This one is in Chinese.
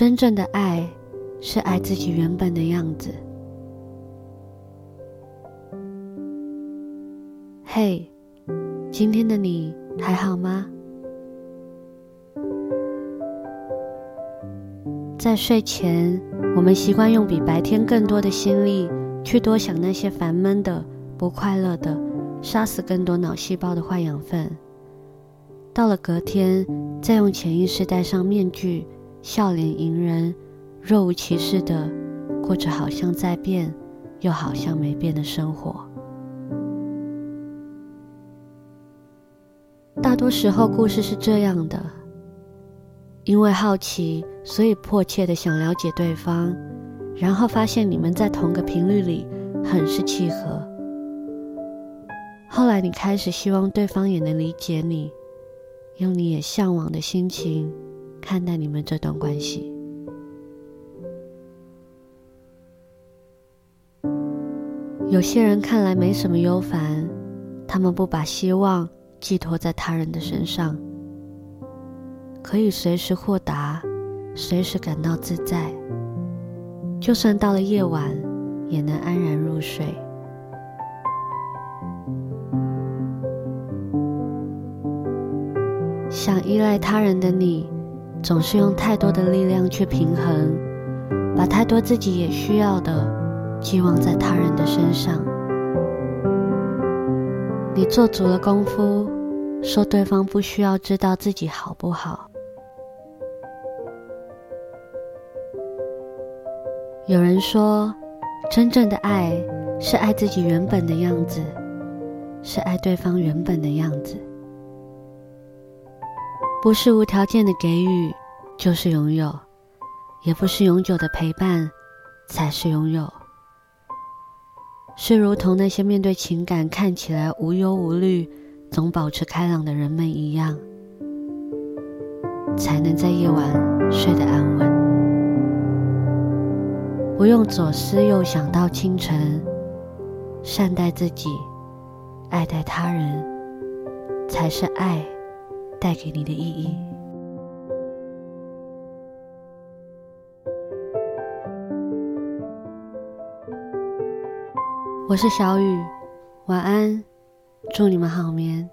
真正的爱是爱自己原本的样子。嘿，今天的你还好吗？在睡前，我们习惯用比白天更多的心力去多想那些烦闷的、不快乐的，杀死更多脑细胞的坏养分。到了隔天，再用潜意识戴上面具，笑脸迎人，若无其事的过着好像在变，又好像没变的生活。大多时候，故事是这样的。因为好奇，所以迫切的想了解对方，然后发现你们在同个频率里，很是契合。后来你开始希望对方也能理解你，用你也向往的心情看待你们这段关系。有些人看来没什么忧烦，他们不把希望寄托在他人的身上。可以随时豁达，随时感到自在，就算到了夜晚，也能安然入睡。想依赖他人的你，总是用太多的力量去平衡，把太多自己也需要的寄望在他人的身上。你做足了功夫，说对方不需要知道自己好不好。有人说，真正的爱是爱自己原本的样子，是爱对方原本的样子，不是无条件的给予就是拥有，也不是永久的陪伴才是拥有，是如同那些面对情感看起来无忧无虑、总保持开朗的人们一样，才能在夜晚睡得安稳。不用左思右想到清晨，善待自己，爱戴他人，才是爱带给你的意义。我是小雨，晚安，祝你们好眠。